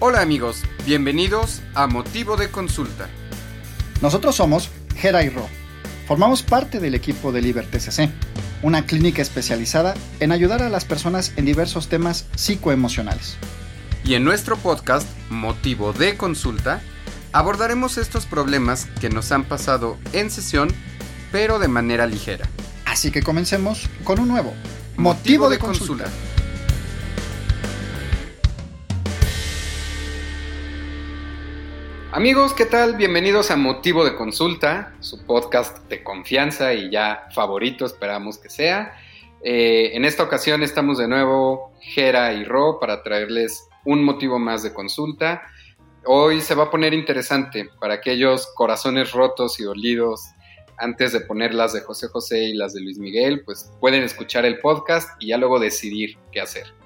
Hola amigos, bienvenidos a Motivo de Consulta. Nosotros somos Gera y Ro. Formamos parte del equipo de LiberTCC, una clínica especializada en ayudar a las personas en diversos temas psicoemocionales. Y en nuestro podcast, Motivo de Consulta, abordaremos estos problemas que nos han pasado en sesión, pero de manera ligera. Así que comencemos con un nuevo Motivo, de, consulta. Amigos, ¿qué tal? Bienvenidos a Motivo de Consulta, su podcast de confianza y ya favorito, esperamos que sea. Eh, en esta ocasión estamos de nuevo Jera y Ro para traerles un motivo más de consulta. Hoy se va a poner interesante para aquellos corazones rotos y dolidos. Antes de poner las de José José y las de Luis Miguel, pues pueden escuchar el podcast y ya luego decidir qué hacer.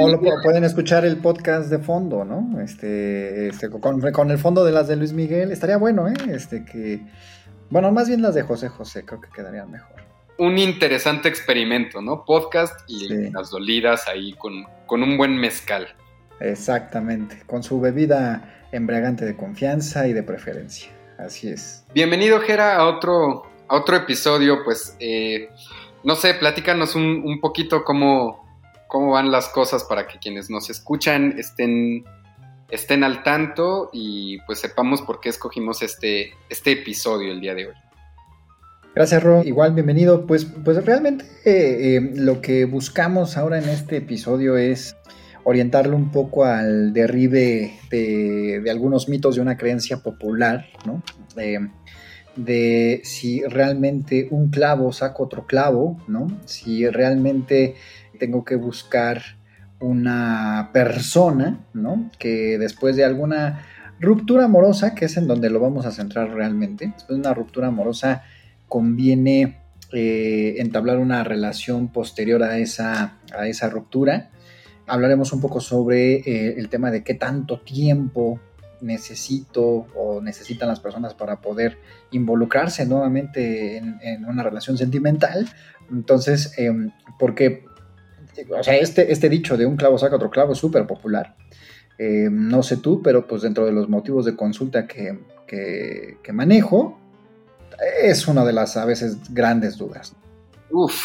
O lo, pueden escuchar el podcast de fondo, ¿no? Este, este con, el fondo de las de Luis Miguel, estaría bueno, ¿eh? Este que, bueno, más bien las de José José, creo que quedarían mejor. Un interesante experimento, ¿no? Podcast y las dolidas ahí con, con un buen mezcal. Exactamente, con su bebida embriagante de confianza y de preferencia. Así es. Bienvenido, Jera, a otro, a otro episodio. Pues, eh, no sé, platícanos un, un poquito cómo, cómo van las cosas para que quienes nos escuchan estén, estén al tanto y pues sepamos por qué escogimos este, este episodio el día de hoy. Gracias, Ro. Igual, bienvenido. Pues, pues realmente eh, eh, lo que buscamos ahora en este episodio es orientarlo un poco al derribe de, algunos mitos de una creencia popular, ¿no? de si realmente un clavo saca otro clavo, ¿no? Si realmente tengo que buscar una persona, ¿no? Que después de alguna ruptura amorosa, que es en donde lo vamos a centrar realmente, después de una ruptura amorosa conviene eh, entablar una relación posterior a esa, a esa ruptura. Hablaremos un poco sobre eh, el tema de qué tanto tiempo necesito o necesitan las personas para poder involucrarse nuevamente en, una relación sentimental. Entonces, em, porque o sea, este, este dicho de un clavo saca otro clavo es súper popular. Eh, no sé tú, pero pues dentro de los motivos de consulta que, manejo, es una de las a veces grandes dudas. Uf,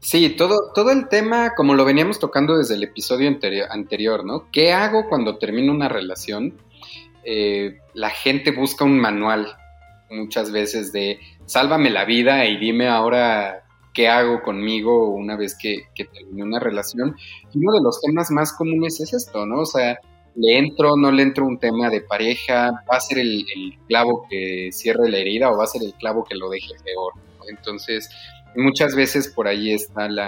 sí, todo, todo el tema, como lo veníamos tocando desde el episodio anterior, anterior ¿no? ¿Qué hago cuando termino una relación? Eh, la gente busca un manual muchas veces de sálvame la vida y dime ahora qué hago conmigo una vez que, que termine una relación. Y uno de los temas más comunes es esto, ¿no? O sea, le entro, no le entro un tema de pareja, va a ser el, clavo que cierre la herida o va a ser el clavo que lo deje peor. Entonces, muchas veces por ahí está la,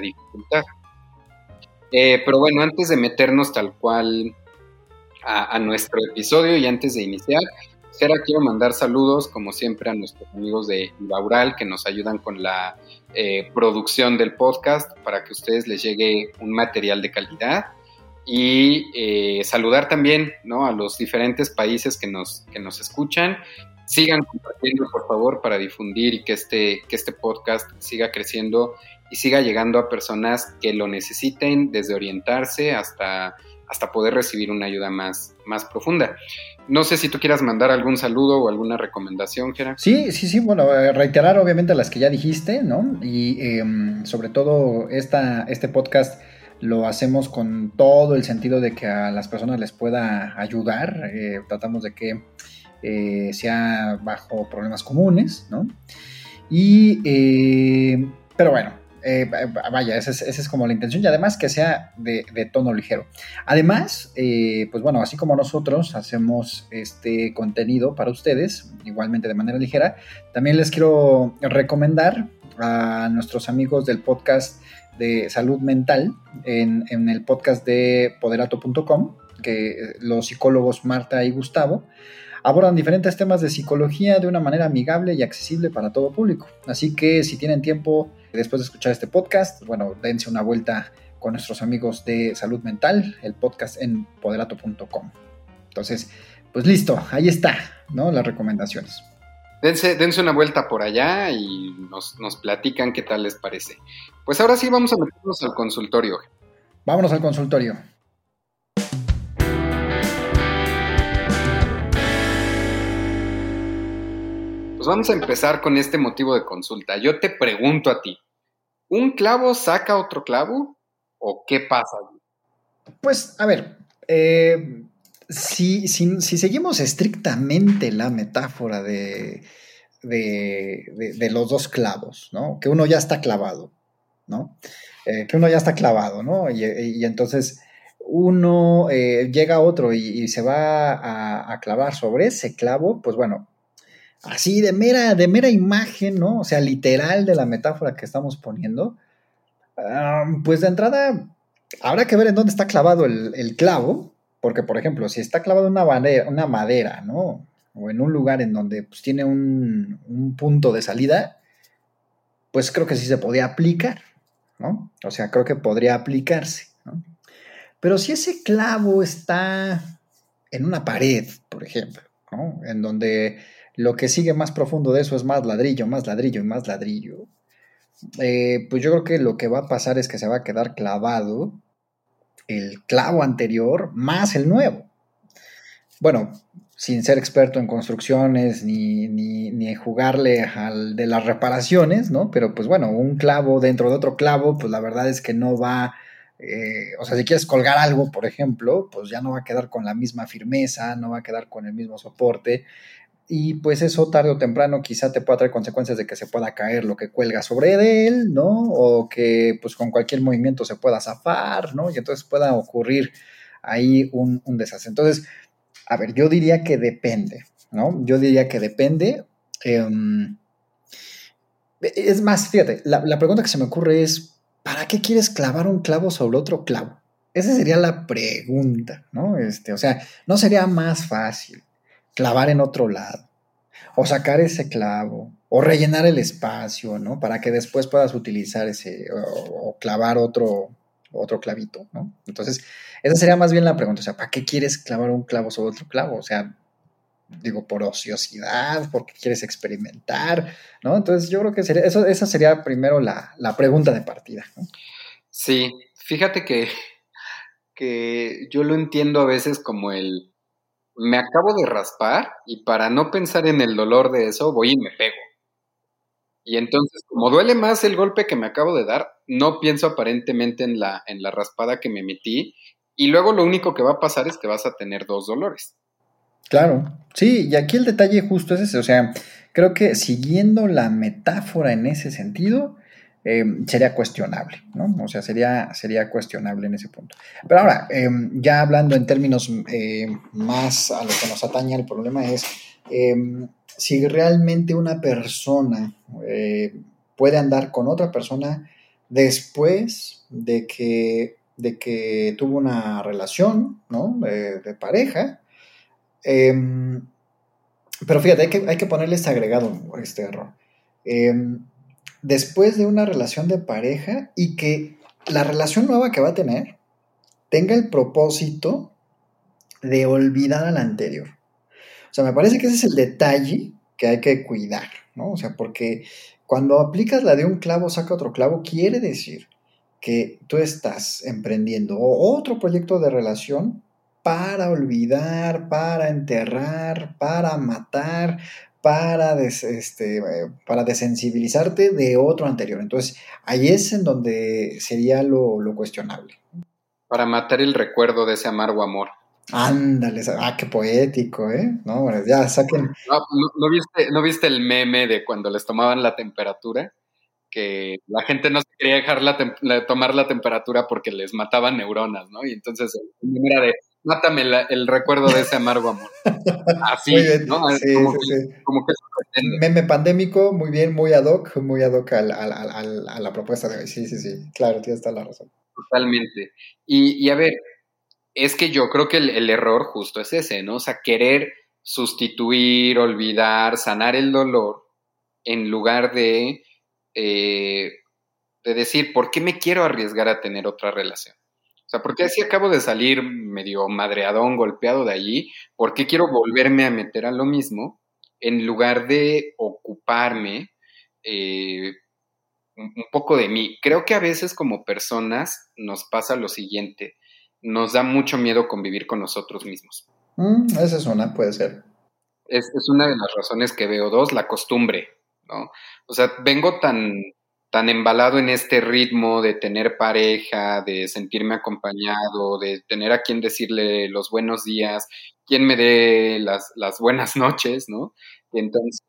dificultad. Eh, pero bueno, antes de meternos tal cual a, nuestro episodio y antes de iniciar, Jera, quiero mandar saludos, como siempre, a nuestros amigos de Ibaural que nos ayudan con la eh, producción del podcast para que a ustedes les llegue un material de calidad. Y eh, saludar también ¿no? a los diferentes países que nos, que nos escuchan. Sigan compartiendo, por favor, para difundir y que este, que este podcast siga creciendo y siga llegando a personas que lo necesiten, desde orientarse hasta, hasta poder recibir una ayuda más, más profunda. No sé si tú quieras mandar algún saludo o alguna recomendación, Gerard. Sí, sí, sí, bueno, eh, reiterar obviamente las que ya dijiste, ¿no? Y em, sobre todo esta, este podcast lo hacemos con todo el sentido de que a las personas les pueda ayudar. Eh, tratamos de que eh, sea bajo problemas comunes, ¿no? Y, pero bueno, eh, vaya, esa es, como la intención y además que sea de, tono ligero. Además, eh, pues bueno, así como nosotros hacemos este contenido para ustedes, igualmente de manera ligera, también les quiero recomendar a nuestros amigos del podcast de salud mental en, en el podcast de poderato.com, que los psicólogos Marta y Gustavo abordan diferentes temas de psicología de una manera amigable y accesible para todo público. Así que si tienen tiempo después de escuchar este podcast, bueno, dense una vuelta con nuestros amigos de salud mental, el podcast en poderato.com. Entonces, pues listo, ahí está, ¿no? Las recomendaciones. Dense, dense una vuelta por allá y nos, nos platican qué tal les parece. Pues ahora sí vamos a meternos al consultorio. Vámonos al consultorio. Pues vamos a empezar con este motivo de consulta. Yo te pregunto a ti, ¿un clavo saca otro clavo o qué pasa? Pues, a ver, eh, si, seguimos estrictamente la metáfora de, de, los dos clavos, ¿no? Que uno ya está clavado, ¿no? Eh, que uno ya está clavado, ¿no? Y, entonces uno eh, llega a otro y, se va a, a, clavar sobre ese clavo, pues bueno, así de mera, de mera imagen, ¿no? O sea, literal de la metáfora que estamos poniendo, pues de entrada habrá que ver en dónde está clavado el, clavo, porque por ejemplo, si está clavado en una madera, una madera, ¿no? O en un lugar en donde pues, tiene un, un punto de salida, pues creo que sí se podía aplicar, ¿no? O sea, creo que podría aplicarse. Pero si ese clavo está en una pared, por ejemplo, ¿no? En donde lo que sigue más profundo de eso es más ladrillo, más ladrillo y más ladrillo. Eh, pues yo creo que lo que va a pasar es que se va a quedar clavado el clavo anterior más el nuevo. Bueno, sin ser experto en construcciones ni, ni, jugarle al de las reparaciones, ¿no? Pero pues bueno, un clavo dentro de otro clavo, pues la verdad es que no va, eh, o sea, si quieres colgar algo, por ejemplo, pues ya no va a quedar con la misma firmeza, no va a quedar con el mismo soporte y pues eso tarde o temprano quizá te pueda traer consecuencias de que se pueda caer lo que cuelga sobre él, ¿no? O que pues con cualquier movimiento se pueda zafar, ¿no? Y entonces pueda ocurrir ahí un, desastre. Entonces, a ver, yo diría que depende, ¿no? Yo diría que depende. Em, es más, fíjate, la, la pregunta que se me ocurre es, ¿para qué quieres clavar un clavo sobre otro clavo? Esa sería la pregunta, ¿no? Este, o sea, ¿no sería más fácil clavar en otro lado, o sacar ese clavo, o rellenar el espacio, ¿no? Para que después puedas utilizar ese, o, clavar otro, otro clavito, ¿no? Entonces, esa sería más bien la pregunta, o sea, ¿para qué quieres clavar un clavo sobre otro clavo? O sea, digo, por ociosidad, porque quieres experimentar, ¿no? Entonces, yo creo que sería, eso, esa sería primero la, la pregunta de partida, ¿no? Sí, fíjate que, que yo lo entiendo a veces como el me acabo de raspar y para no pensar en el dolor de eso, voy y me pego. Y entonces, como duele más el golpe que me acabo de dar, no pienso aparentemente en la, en la raspada que me metí. Y luego lo único que va a pasar es que vas a tener dos dolores. Claro, sí, y aquí el detalle justo es ese. O sea, creo que siguiendo la metáfora en ese sentido, eh, sería cuestionable, ¿no? O sea, sería, sería cuestionable en ese punto. Pero ahora, eh, ya hablando en términos eh, más a lo que nos atañe el problema es si realmente una persona puede andar con otra persona después de que, de que tuvo una relación, ¿no? De, pareja. pero fíjate, hay que, hay que ponerle este agregado, este error después de una relación de pareja y que la relación nueva que va a tener tenga el propósito de olvidar a la anterior. O sea, me parece que ese es el detalle que hay que cuidar, ¿no? O sea, porque cuando aplicas la de un clavo saca otro clavo, quiere decir que tú estás emprendiendo otro proyecto de relación para olvidar, para enterrar, para matar, para, este, para desensibilizarte de otro anterior. Entonces, ahí es en donde sería lo, cuestionable. Para matar el recuerdo de ese amargo amor. Ándale, ah, qué poético, ¿eh? No, ya saquen. No, viste, ¿No viste el meme de cuando les tomaban la temperatura? Que la gente no se quería dejar tomar la temperatura porque les mataban neuronas, ¿no? Y entonces el meme era de mátame el recuerdo de ese amargo amor. Así, ¿no? Sí, como, sí, que, como, que, Meme pandémico, muy bien, muy ad hoc, muy ad hoc a la propuesta de hoy. Sí, sí, sí, claro, tienes toda la razón. Totalmente. Y, y a ver, es que yo creo que el, error justo es ese, ¿no? O sea, querer sustituir, olvidar, sanar el dolor en lugar de, eh, de decir, ¿por qué me quiero arriesgar a tener otra relación? O sea, ¿por qué así acabo de salir medio madreadón, golpeado de allí? ¿Por qué quiero volverme a meter a lo mismo en lugar de ocuparme eh, un, poco de mí? Creo que a veces como personas nos pasa lo siguiente, nos da mucho miedo convivir con nosotros mismos. Mm, esa es una, puede ser. Es, es una de las razones que veo. Dos, la costumbre, ¿no? O sea, vengo tan, tan embalado en este ritmo de tener pareja, de sentirme acompañado, de tener a quien decirle los buenos días, quien me dé las, las buenas noches, ¿no? Entonces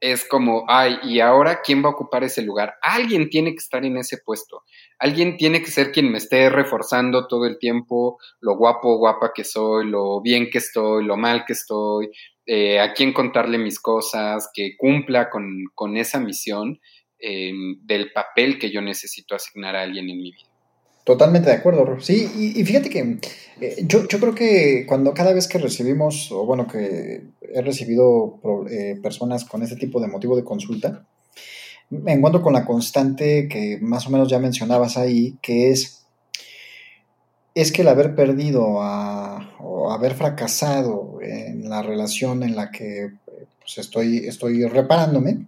es como, ay, ¿y ahora quién va a ocupar ese lugar? Alguien tiene que estar en ese puesto. Alguien tiene que ser quien me esté reforzando todo el tiempo lo guapo, guapa que soy, lo bien que estoy, lo mal que estoy, eh, a quién contarle mis cosas, que cumpla con, con esa misión eh, del papel que yo necesito asignar a alguien en mi vida. Totalmente de acuerdo. Sí, y, fíjate que eh, yo, yo, creo que cuando cada vez que recibimos, o bueno, que he recibido eh, personas con este tipo de motivo de consulta, me encuentro con la constante que más o menos ya mencionabas ahí, que es, es que el haber perdido o haber fracasado en la relación en la que pues, estoy, estoy reparándome,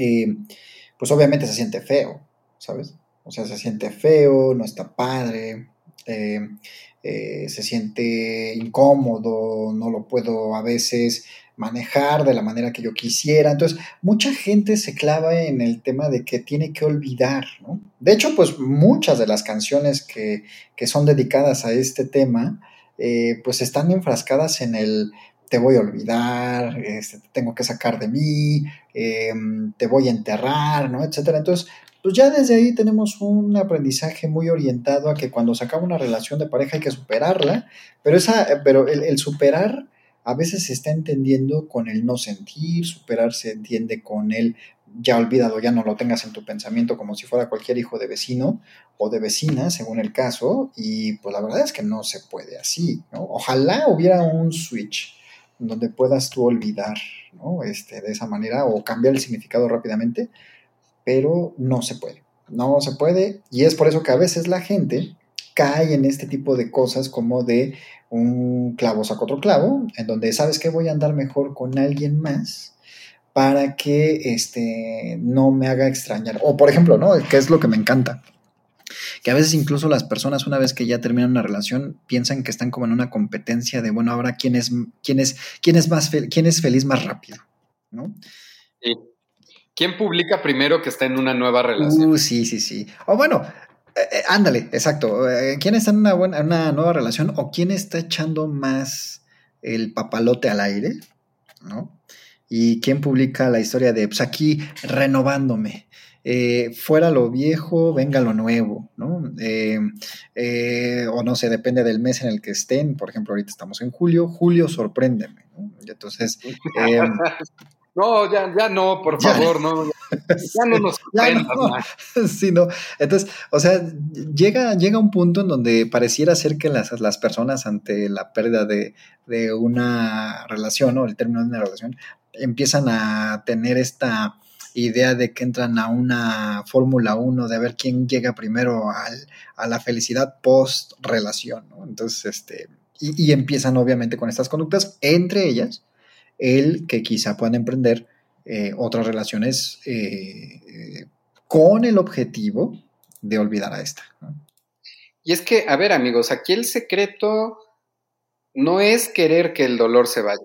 eh, pues obviamente se siente feo, ¿sabes? O sea, se siente feo, no está padre, eh, eh, se siente incómodo, no lo puedo a veces manejar de la manera que yo quisiera. Entonces, mucha gente se clava en el tema de que tiene que olvidar, ¿no? De hecho, pues muchas de las canciones que, son dedicadas a este tema, pues están enfrascadas en el te voy a olvidar, este, te tengo que sacar de mí, te voy a enterrar, ¿no? Etcétera. Entonces, pues ya desde ahí tenemos un aprendizaje muy orientado a que cuando se acaba una relación de pareja hay que superarla, pero, esa, pero el, superar a veces se está entendiendo con el no sentir, superar se entiende con el ya olvidado, ya no lo tengas en tu pensamiento como si fuera cualquier hijo de vecino o de vecina, según el caso, y pues la verdad es que no se puede así, ¿no? Ojalá hubiera un switch donde puedas tú olvidar, ¿no? Este, de esa manera o cambiar el significado rápidamente, pero no se puede. No se puede y es por eso que a veces la gente cae en este tipo de cosas como de un clavo saca otro clavo, en donde sabes que voy a andar mejor con alguien más para que este, no me haga extrañar. O por ejemplo, ¿no? Que es lo que me encanta. Que a veces incluso las personas una vez que ya terminan una relación piensan que están como en una competencia de, bueno, ahora quién es, quién es, quién es, más quién es feliz más rápido, ¿no? Sí. ¿Quién publica primero que está en una nueva relación? Uh, sí, sí, sí. O bueno, eh, eh, ándale, exacto. Eh, ¿Quién está en una, buena, una nueva relación o quién está echando más el papalote al aire? ¿No? Y quién publica la historia de, pues aquí renovándome. Fuera lo viejo, venga lo nuevo, ¿no? o no sé, depende del mes en el que estén. Por ejemplo, ahorita estamos en julio. Julio, sorpréndeme, ¿no? Entonces, No, ya, ya no, por favor, no. Ya no nos no. Sí, no. Entonces, o sea, llega, llega un punto en donde pareciera ser que las, las personas ante la pérdida de, una relación o el término de una relación empiezan a tener esta idea de que entran a una Fórmula 1 de ver quién llega primero a la felicidad post relación, ¿no? Entonces, este, y, y empiezan obviamente con estas conductas, entre ellas el que quizá puedan emprender eh, otras relaciones eh, con el objetivo de olvidar a esta. Y es que, a ver amigos, aquí el secreto no es querer que el dolor se vaya,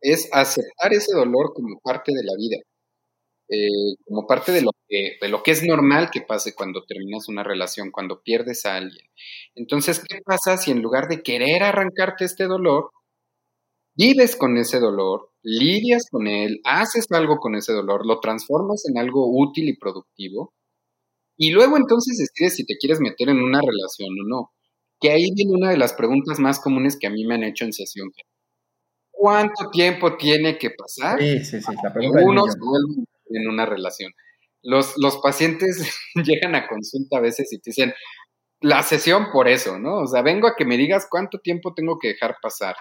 es aceptar ese dolor como parte de la vida, eh, como parte de lo, que, de lo que es normal que pase cuando terminas una relación, cuando pierdes a alguien. Entonces, ¿qué pasa si en lugar de querer arrancarte este dolor, vives con ese dolor, lidias con él, haces algo con ese dolor, lo transformas en algo útil y productivo, y luego entonces decides si te quieres meter en una relación o no. Que ahí viene una de las preguntas más comunes que a mí me han hecho en sesión. ¿Cuánto tiempo tiene que pasar? Sí, sí, sí, la pregunta en una relación. Los, los pacientes llegan a consulta a veces y te dicen, la sesión por eso, ¿no? O sea, vengo a que me digas cuánto tiempo tengo que dejar pasar.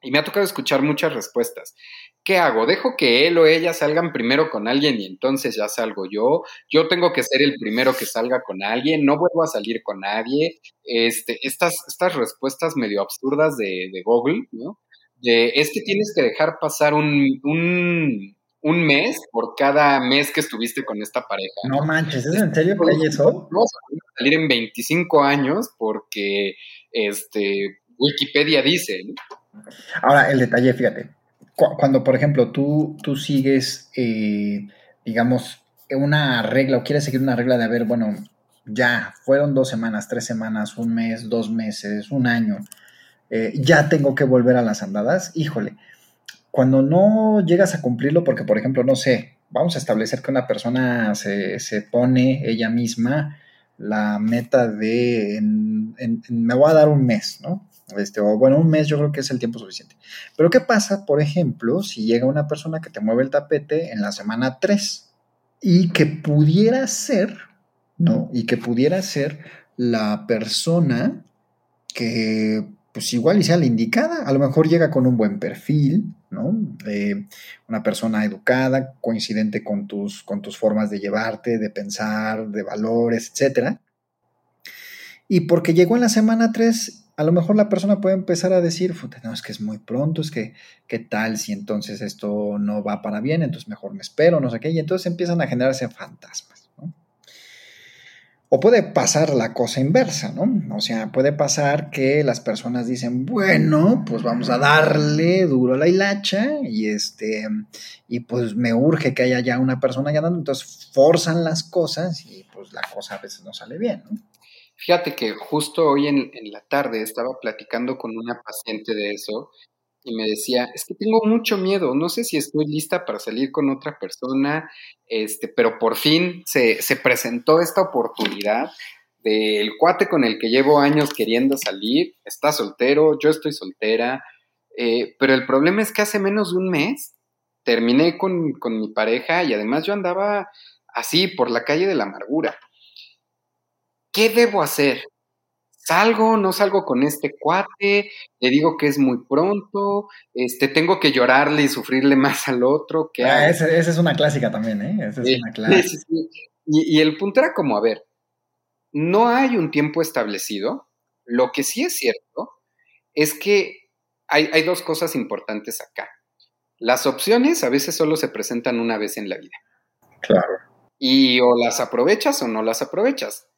Y me ha tocado escuchar muchas respuestas. ¿Qué hago? ¿Dejo que él o ella salgan primero con alguien y entonces ya salgo yo? ¿Yo tengo que ser el primero que salga con alguien? ¿No vuelvo a salir con nadie? Este, estas, estas respuestas medio absurdas de, de Google, ¿no? De, es que tienes que dejar pasar un, un, un, mes por cada mes que estuviste con esta pareja. No, manches, ¿es en serio que hay eso? Vamos a salir en 25 años porque este, Wikipedia dice, ¿no? Ahora, el detalle, fíjate, cuando, por ejemplo, tú, tú sigues, eh, digamos, una regla o quieres seguir una regla de, haber, bueno, ya fueron dos semanas, tres semanas, un mes, dos meses, un año, eh, ya tengo que volver a las andadas, híjole, cuando no llegas a cumplirlo, porque, por ejemplo, no sé, vamos a establecer que una persona se, se pone ella misma la meta de me voy a dar un mes, ¿no? Este, o bueno, un mes yo creo que es el tiempo suficiente. Pero ¿qué pasa, por ejemplo, si llega una persona que te mueve el tapete en la semana 3 y que pudiera ser, ¿no? Y que pudiera ser la persona que pues igual y sea la indicada. A lo mejor llega con un buen perfil, ¿no? una persona educada, coincidente con tus, con tus formas de llevarte, de pensar, de valores, etc. Y porque llegó en la semana 3, a lo mejor la persona puede empezar a decir, no, es que es muy pronto, es que, ¿qué tal si entonces esto no va para bien? Entonces mejor me espero, no sé qué, y entonces empiezan a generarse fantasmas. O puede pasar la cosa inversa, ¿no? O sea, puede pasar que las personas dicen, bueno, pues vamos a darle duro a la hilacha y este, y pues me urge que haya ya una persona ganando, entonces forzan las cosas y pues la cosa a veces no sale bien, ¿no? Fíjate que justo hoy en, en la tarde estaba platicando con una paciente de eso y me decía, es que tengo mucho miedo, no sé si estoy lista para salir con otra persona, este, pero por fin se, se presentó esta oportunidad del cuate con el que llevo años queriendo salir, está soltero, yo estoy soltera, eh, pero el problema es que hace menos de un mes terminé con, con mi pareja y además yo andaba así por la calle de la amargura. ¿Qué debo hacer? Salgo, no salgo con este cuate, le digo que es muy pronto, este, tengo que llorarle y sufrirle más al otro. que ah, esa, es una clásica también, ¿eh? Esa es una clásica. Y, el punto era como, a ver, no hay un tiempo establecido, lo que sí es cierto es que hay, hay dos cosas importantes acá. Las opciones a veces solo se presentan una vez en la vida. Claro. Y o las aprovechas o no las aprovechas.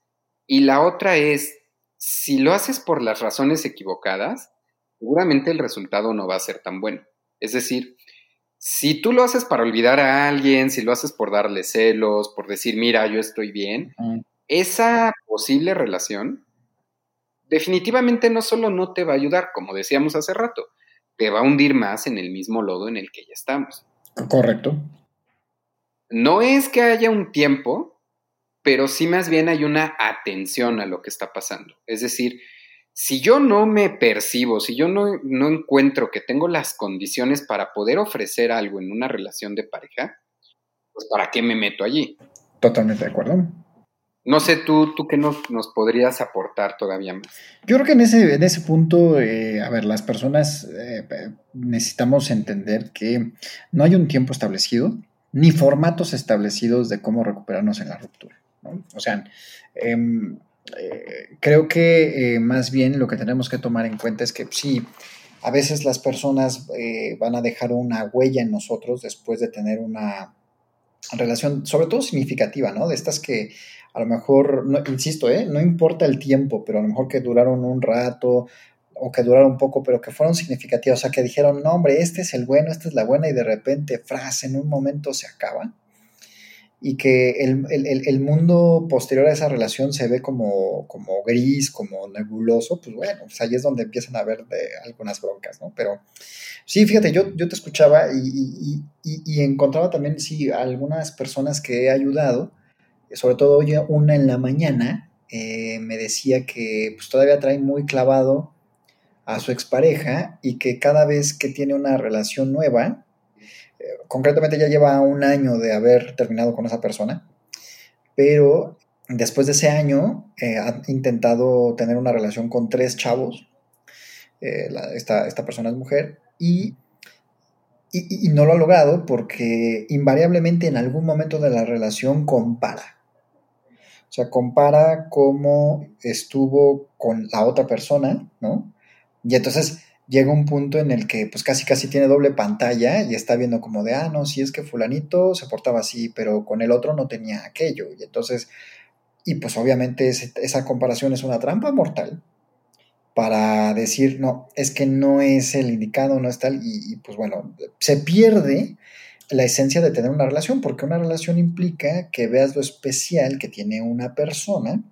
Y la otra es, si lo haces por las razones equivocadas, seguramente el resultado no va a ser tan bueno. Es decir, si tú lo haces para olvidar a alguien, si lo haces por darle celos, por decir, mira, yo estoy bien, esa posible relación definitivamente no solo no te va a ayudar, como decíamos hace rato, te va a hundir más en el mismo lodo en el que ya estamos. Correcto. No es que haya un tiempo pero sí más bien hay una atención a lo que está pasando. Es decir, si yo no me percibo, si yo no, no encuentro que tengo las condiciones para poder ofrecer algo en una relación de pareja, pues ¿para qué me meto allí? Totalmente de acuerdo. No sé, tú, tú qué nos, nos podrías aportar todavía más. Yo creo que en ese, en ese punto, eh, a ver, las personas eh, necesitamos entender que no hay un tiempo establecido, ni formatos establecidos de cómo recuperarnos en la ruptura. O sea, em, eh, creo que eh, más bien lo que tenemos que tomar en cuenta es que sí, a veces las personas eh, van a dejar una huella en nosotros después de tener una relación, sobre todo significativa, ¿no? De estas que a lo mejor, no, insisto, no importa el tiempo, pero a lo mejor que duraron un rato o que duraron un poco, pero que fueron significativas, o sea, que dijeron, no, hombre, este es el bueno, esta es la buena, y de repente, frase, en un momento se acaba y que el, mundo posterior a esa relación se ve como, como gris, como nebuloso, pues bueno, pues ahí es donde empiezan a haber de algunas broncas, ¿no? Pero sí, fíjate, yo, yo te escuchaba y, encontraba también, sí, algunas personas que he ayudado, sobre todo hoy una en la mañana, eh, me decía que pues todavía trae muy clavado a su expareja y que cada vez que tiene una relación nueva, concretamente ya lleva un año de haber terminado con esa persona, pero después de ese año eh, ha intentado tener una relación con tres chavos, eh, esta, persona es mujer, y, y, no lo ha logrado porque invariablemente en algún momento de la relación compara. O sea, compara cómo estuvo con la otra persona, ¿no? Y entonces llega un punto en el que pues casi casi tiene doble pantalla y está viendo como de, ah, no, si es que fulanito se portaba así, pero con el otro no tenía aquello. Y entonces, y pues obviamente esa comparación es una trampa mortal para decir, no, es que no es el indicado, no es tal, y, pues bueno, se pierde la esencia de tener una relación, porque una relación implica que veas lo especial que tiene una persona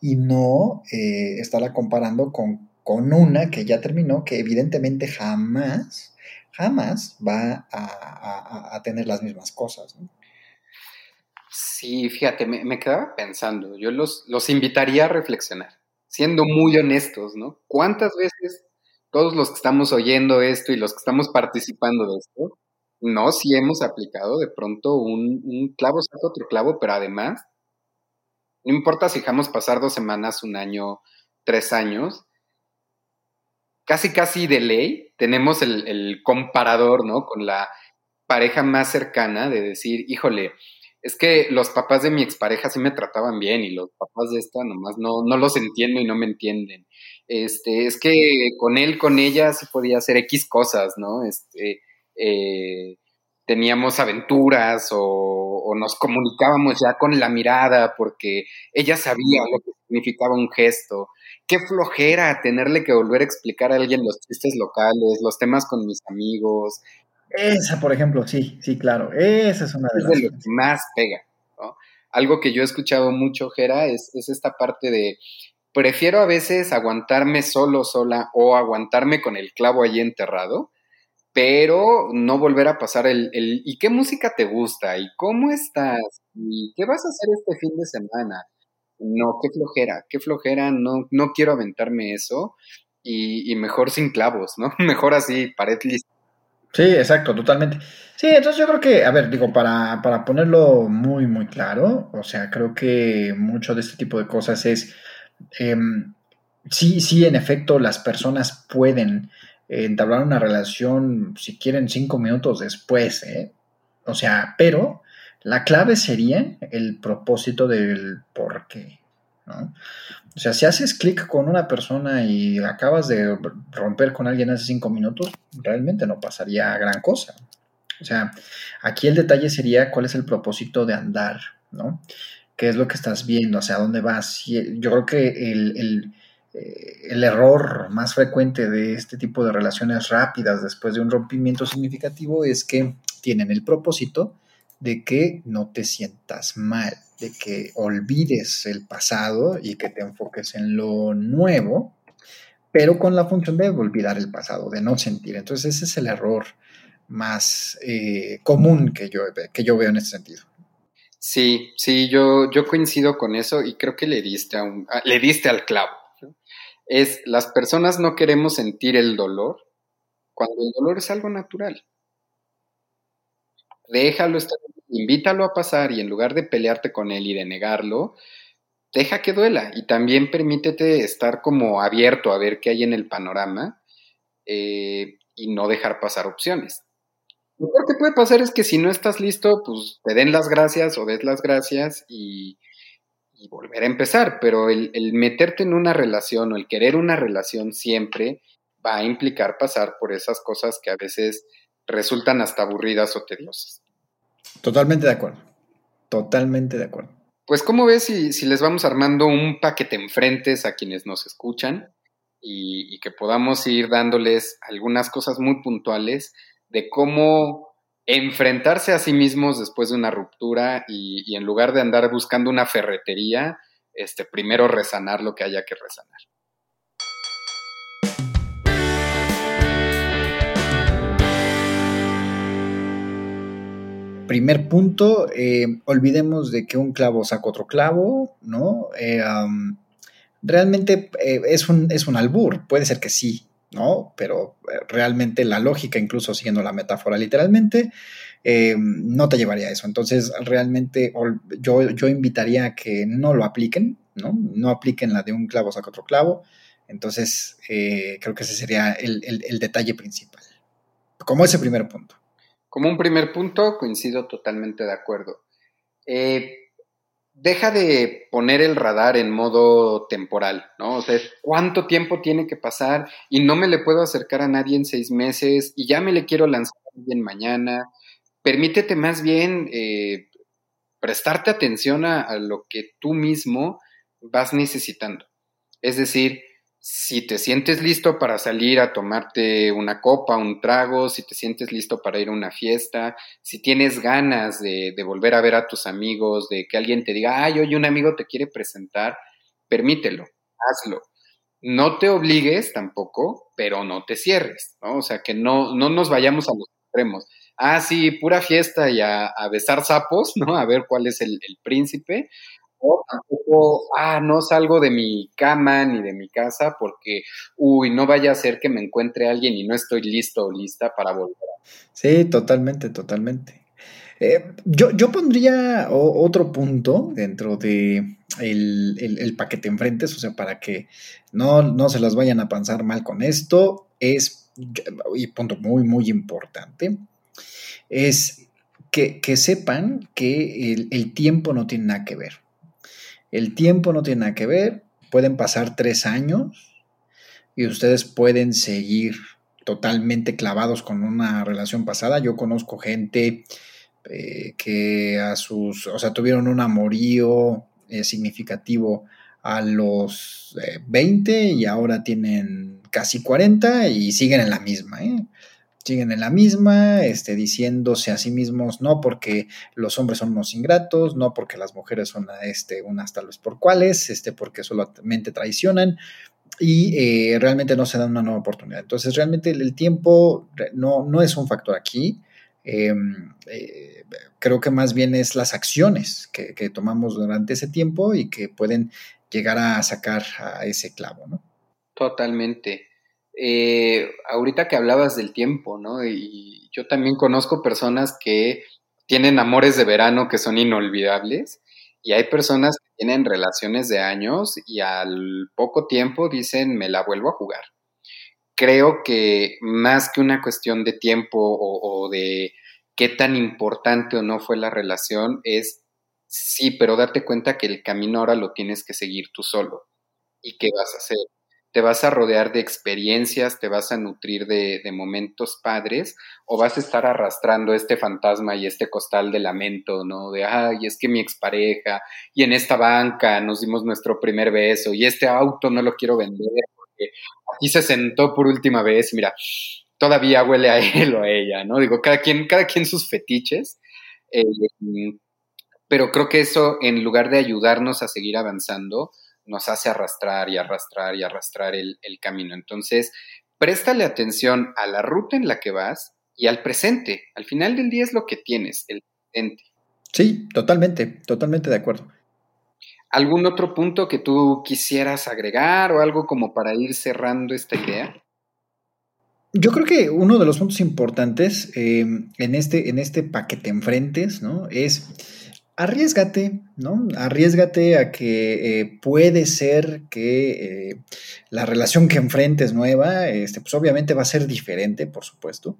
y no eh, estarla comparando con, con, una que ya terminó, que evidentemente jamás, jamás va a, tener las mismas cosas. Sí, fíjate, me, quedaba pensando, yo los, los invitaría a reflexionar, siendo muy honestos, ¿no? ¿Cuántas veces todos los que estamos oyendo esto y los que estamos participando de esto, no, si hemos aplicado de pronto un, un clavo otro clavo, pero además, no importa si dejamos pasar dos semanas, un año, tres años, casi casi de ley tenemos el, comparador, ¿no? Con la pareja más cercana de decir, híjole, es que los papás de mi expareja sí me trataban bien y los papás de esta nomás no, no los entiendo y no me entienden. Este, es que con él, con ella sí podía hacer X cosas, ¿no? Este, eh, teníamos aventuras o, o, nos comunicábamos ya con la mirada porque ella sabía lo que significaba un gesto. Qué flojera tenerle que volver a explicar a alguien los chistes locales, los temas con mis amigos. Esa, por ejemplo, sí, sí, claro. Esa es una de las. lo que más pega. ¿no? Algo que yo he escuchado mucho, Jera, es, es esta parte de prefiero a veces aguantarme solo, sola o aguantarme con el clavo allí enterrado pero no volver a pasar el, el, ¿y qué música te gusta? ¿Y cómo estás? ¿Y qué vas a hacer este fin de semana? No, qué flojera, qué flojera, no, no quiero aventarme eso y, y mejor sin clavos, ¿no? Mejor así, pared lista. Sí, exacto, totalmente. Sí, entonces yo creo que, a ver, digo, para, para ponerlo muy, muy claro, o sea, creo que mucho de este tipo de cosas es, eh, sí, sí, en efecto, las personas pueden entablar una relación, si quieren, cinco minutos después, ¿eh? O sea, pero la clave sería el propósito del por qué. O sea, si haces clic con una persona y acabas de romper con alguien hace cinco minutos, realmente no pasaría gran cosa. O sea, aquí el detalle sería cuál es el propósito de andar, ¿no? ¿Qué es lo que estás viendo? ¿Hacia dónde vas? Yo creo que el eh, el error más frecuente de este tipo de relaciones rápidas después de un rompimiento significativo es que tienen el propósito de que no te sientas mal, de que olvides el pasado y que te enfoques en lo nuevo, pero con la función de olvidar el pasado, de no sentir. Entonces ese es el error más eh, común que yo, que yo veo en este sentido. Sí, sí, yo, yo coincido con eso y creo que le diste, a un, le diste al clavo es las personas no queremos sentir el dolor cuando el dolor es algo natural. Déjalo estar, invítalo a pasar y en lugar de pelearte con él y de negarlo, deja que duela y también permítete estar como abierto a ver qué hay en el panorama eh, y no dejar pasar opciones. Lo que puede pasar es que si no estás listo, pues te den las gracias o des las gracias y, y volver a empezar, pero el, meterte en una relación o el querer una relación siempre va a implicar pasar por esas cosas que a veces resultan hasta aburridas o tediosas. Totalmente de acuerdo, totalmente de acuerdo. Pues ¿cómo ves si, si les vamos armando un paquete enfrentes a quienes nos escuchan y, y que podamos ir dándoles algunas cosas muy puntuales de cómo enfrentarse a sí mismos después de una ruptura y, en lugar de andar buscando una ferretería, este, primero resanar lo que haya que resanar. Primer punto, eh, olvidemos de que un clavo saca otro clavo, ¿no? Eh, realmente eh, es, un, es un albur, puede ser que sí, ¿no? Pero eh, realmente la lógica, incluso siguiendo la metáfora literalmente, eh, no te llevaría a eso. Entonces, realmente yo, yo invitaría a que no lo apliquen, ¿no? No apliquen la de un clavo saca otro clavo. Entonces, eh, creo que ese sería el, el, detalle principal. Como ese primer punto. Como un primer punto, coincido totalmente de acuerdo. Deja de poner el radar en modo temporal, ¿no? O sea, cuánto tiempo tiene que pasar y no me le puedo acercar a nadie en seis meses y ya me le quiero lanzar alguien mañana. Permítete más bien eh, prestarte atención a, lo que tú mismo vas necesitando. Es decir, si te sientes listo para salir a tomarte una copa, un trago, si te sientes listo para ir a una fiesta, si tienes ganas de, volver a ver a tus amigos, de que alguien te diga, ay, hoy un amigo te quiere presentar, permítelo, hazlo. No te obligues tampoco, pero no te cierres, ¿no? O sea, que no, no nos vayamos a los extremos. Ah, sí, pura fiesta y a, besar sapos, ¿no? A ver cuál es el, el príncipe o tampoco, ah, no salgo de mi cama ni de mi casa porque, uy, no vaya a ser que me encuentre alguien y no estoy listo o lista para volver. Sí, totalmente, totalmente. Eh, yo, yo, pondría otro punto dentro de el, paquete enfrentes, o sea, para que no, no se las vayan a pensar mal con esto, es, y punto muy, muy importante, es que, sepan que el tiempo no tiene nada que ver. El tiempo no tiene nada que ver, pueden pasar tres años y ustedes pueden seguir totalmente clavados con una relación pasada. Yo conozco gente eh, que a sus, o sea, tuvieron un amorío eh, significativo a los 20 eh, y ahora tienen casi 40 y siguen en la misma. Siguen en la misma, este, diciéndose a sí mismos, no porque los hombres son unos ingratos, no porque las mujeres son este, unas tal vez por cuales, este, porque solamente traicionan y eh, realmente no se dan una nueva oportunidad. Entonces, realmente el, tiempo no, no, es un factor aquí. Em, eh, creo que más bien es las acciones que, que tomamos durante ese tiempo y que pueden llegar a sacar a ese clavo, ¿no? Totalmente. Eh, ahorita que hablabas del tiempo, ¿no? Y yo también conozco personas que tienen amores de verano que son inolvidables y hay personas que tienen relaciones de años y al poco tiempo dicen me la vuelvo a jugar. Creo que más que una cuestión de tiempo o, o de qué tan importante o no fue la relación es sí, pero date cuenta que el camino ahora lo tienes que seguir tú solo. ¿Y qué vas a hacer? Te vas a rodear de experiencias, te vas a nutrir de, momentos padres, o vas a estar arrastrando este fantasma y este costal de lamento, ¿no? De, ay, es que mi expareja, y en esta banca nos dimos nuestro primer beso, y este auto no lo quiero vender porque aquí se sentó por última vez, mira, todavía huele a él o a ella, ¿no? Digo, cada quien, cada quien sus fetiches. Eh, pero creo que eso, en lugar de ayudarnos a seguir avanzando, nos hace arrastrar y arrastrar y arrastrar el, camino. Entonces, préstale atención a la ruta en la que vas y al presente. Al final del día es lo que tienes, el presente. Sí, totalmente, totalmente de acuerdo. ¿Algún otro punto que tú quisieras agregar o algo como para ir cerrando esta idea? Yo creo que uno de los puntos importantes eh, en, este, en este paquete enfrentes, ¿no? Es arriesgate, ¿no? Arriesgate a que eh, puede ser que eh, la relación que enfrentes nueva, este, pues obviamente va a ser diferente, por supuesto.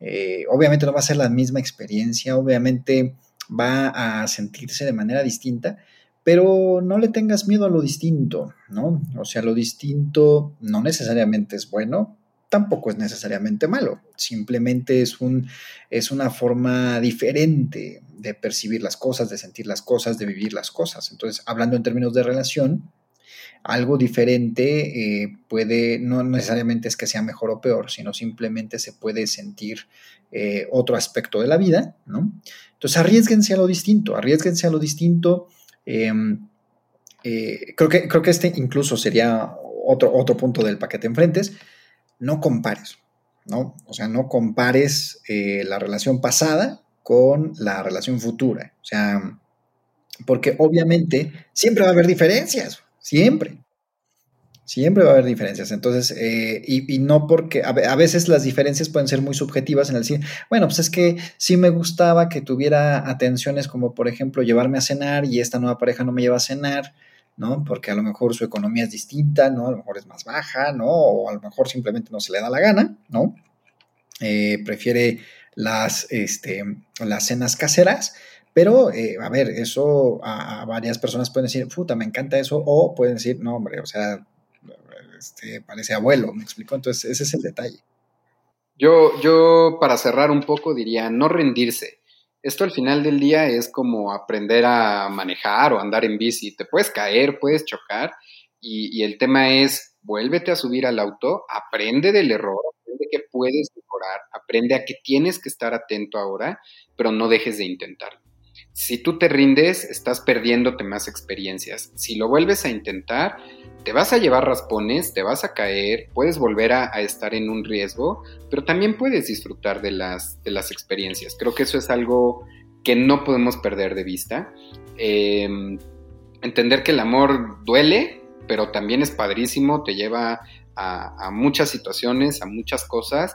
Eh, obviamente no va a ser la misma experiencia, obviamente va a sentirse de manera distinta, pero no le tengas miedo a lo distinto, ¿no? O sea, lo distinto no necesariamente es bueno, tampoco es necesariamente malo, simplemente es, un, es una forma diferente de percibir las cosas, de sentir las cosas, de vivir las cosas. Entonces, hablando en términos de relación, algo diferente eh, puede, no necesariamente es que sea mejor o peor, sino simplemente se puede sentir eh, otro aspecto de la vida, ¿no? Entonces, arriesguense a lo distinto, arriesguense a lo distinto. Em, eh, creo, que, creo que este incluso sería otro, otro punto del paquete enfrentes no compares, ¿no? O sea, no compares eh, la relación pasada con la relación futura. O sea, porque obviamente siempre va a haber diferencias, siempre. Siempre va a haber diferencias. Entonces, eh, y, no porque a, veces las diferencias pueden ser muy subjetivas en el cine. Bueno, pues es que sí me gustaba que tuviera atenciones como, por ejemplo, llevarme a cenar y esta nueva pareja no me lleva a cenar. ¿No? Porque a lo mejor su economía es distinta, ¿no? A lo mejor es más baja, ¿no? O a lo mejor simplemente no se le da la gana, ¿no? Eh, prefiere las, este, las cenas caseras, pero, eh, a ver, eso a, varias personas pueden decir, puta, me encanta eso, o pueden decir, no, hombre, o sea, este, parece abuelo, ¿me explico? Entonces, ese es el detalle. Yo, yo, para cerrar un poco, diría, no rendirse esto al final del día es como aprender a manejar o andar en bici. Te puedes caer, puedes chocar y, el tema es vuélvete a subir al auto, aprende del error, aprende que puedes mejorar, aprende a que tienes que estar atento ahora, pero no dejes de intentarlo. Si tú te rindes, estás perdiéndote más experiencias. Si lo vuelves a intentar, te vas a llevar raspones, te vas a caer, puedes volver a, estar en un riesgo, pero también puedes disfrutar de las, de las experiencias. Creo que eso es algo que no podemos perder de vista. Em, entender que el amor duele, pero también es padrísimo, te lleva a, muchas situaciones, a muchas cosas,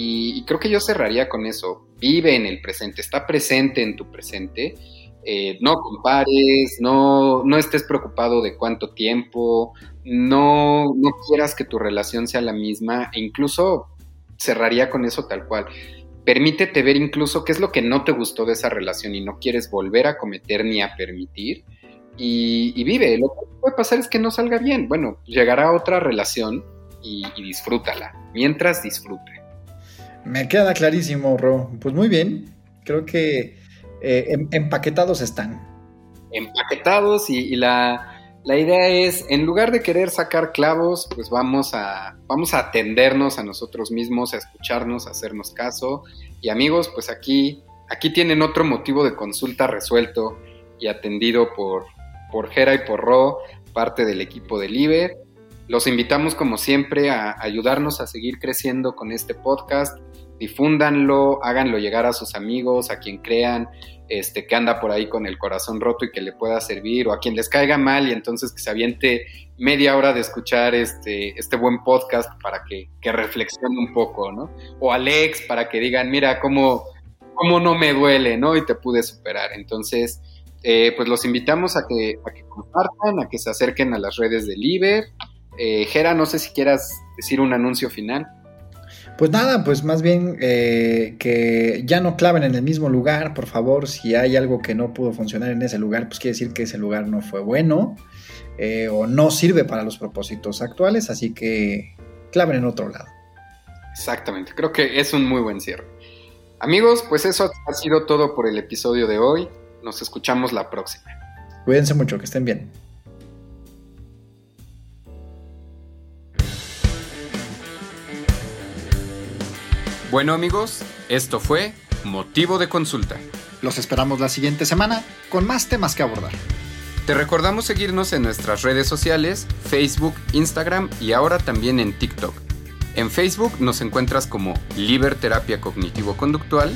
y, creo que yo cerraría con eso. Vive en el presente, está presente en tu presente. Eh, no compares, no, no estés preocupado de cuánto tiempo, no, no quieras que tu relación sea la misma, e incluso cerraría con eso tal cual. Permítete ver incluso qué es lo que no te gustó de esa relación y no quieres volver a cometer ni a permitir. Y, vive. Lo que puede pasar es que no salga bien. Bueno, llegará otra relación y, y disfrútala. Mientras disfrute. Me queda clarísimo, Ro. Pues muy bien. Creo que eh, em, empaquetados están. Empaquetados y, la, idea es, en lugar de querer sacar clavos, pues vamos a, vamos a atendernos a nosotros mismos, a escucharnos, a hacernos caso. Y amigos, pues aquí, aquí tienen otro motivo de consulta resuelto y atendido por, por Jera y por Ro, parte del equipo de Liber. Los invitamos como siempre a ayudarnos a seguir creciendo con este podcast. Difúndanlo, háganlo llegar a sus amigos, a quien crean este, que anda por ahí con el corazón roto y que le pueda servir, o a quien les caiga mal y entonces que se aviente media hora de escuchar este, este buen podcast para que, reflexione un poco, ¿no? O Alex para que digan, mira, cómo, cómo no me duele, ¿no? Y te pude superar. Entonces, eh, pues los invitamos a que, a que compartan, a que se acerquen a las redes de Liber eh, Jera, no sé si quieras decir un anuncio final. Pues nada, pues más bien eh, que ya no claven en el mismo lugar, por favor. Si hay algo que no pudo funcionar en ese lugar, pues quiere decir que ese lugar no fue bueno eh, o no sirve para los propósitos actuales, así que claven en otro lado. Exactamente, creo que es un muy buen cierre. Amigos, pues eso ha sido todo por el episodio de hoy. Nos escuchamos la próxima. Cuídense mucho, que estén bien. Bueno amigos, esto fue Motivo de Consulta. Los esperamos la siguiente semana con más temas que abordar. Te recordamos seguirnos en nuestras redes sociales, Facebook, Instagram y ahora también en TikTok. En Facebook nos encuentras como Liber Terapia Cognitivo Conductual,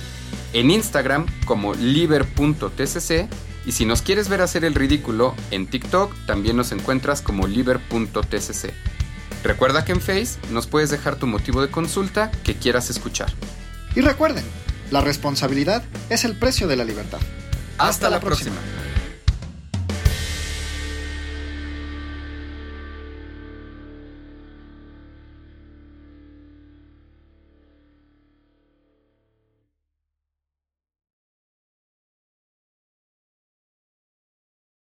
en Instagram como liber.tcc y si nos quieres ver hacer el ridículo, en TikTok también nos encuentras como liber.tcc. Recuerda que en Face nos puedes dejar tu motivo de consulta que quieras escuchar. Y recuerden, la responsabilidad es el precio de la libertad. Hasta, la, próxima.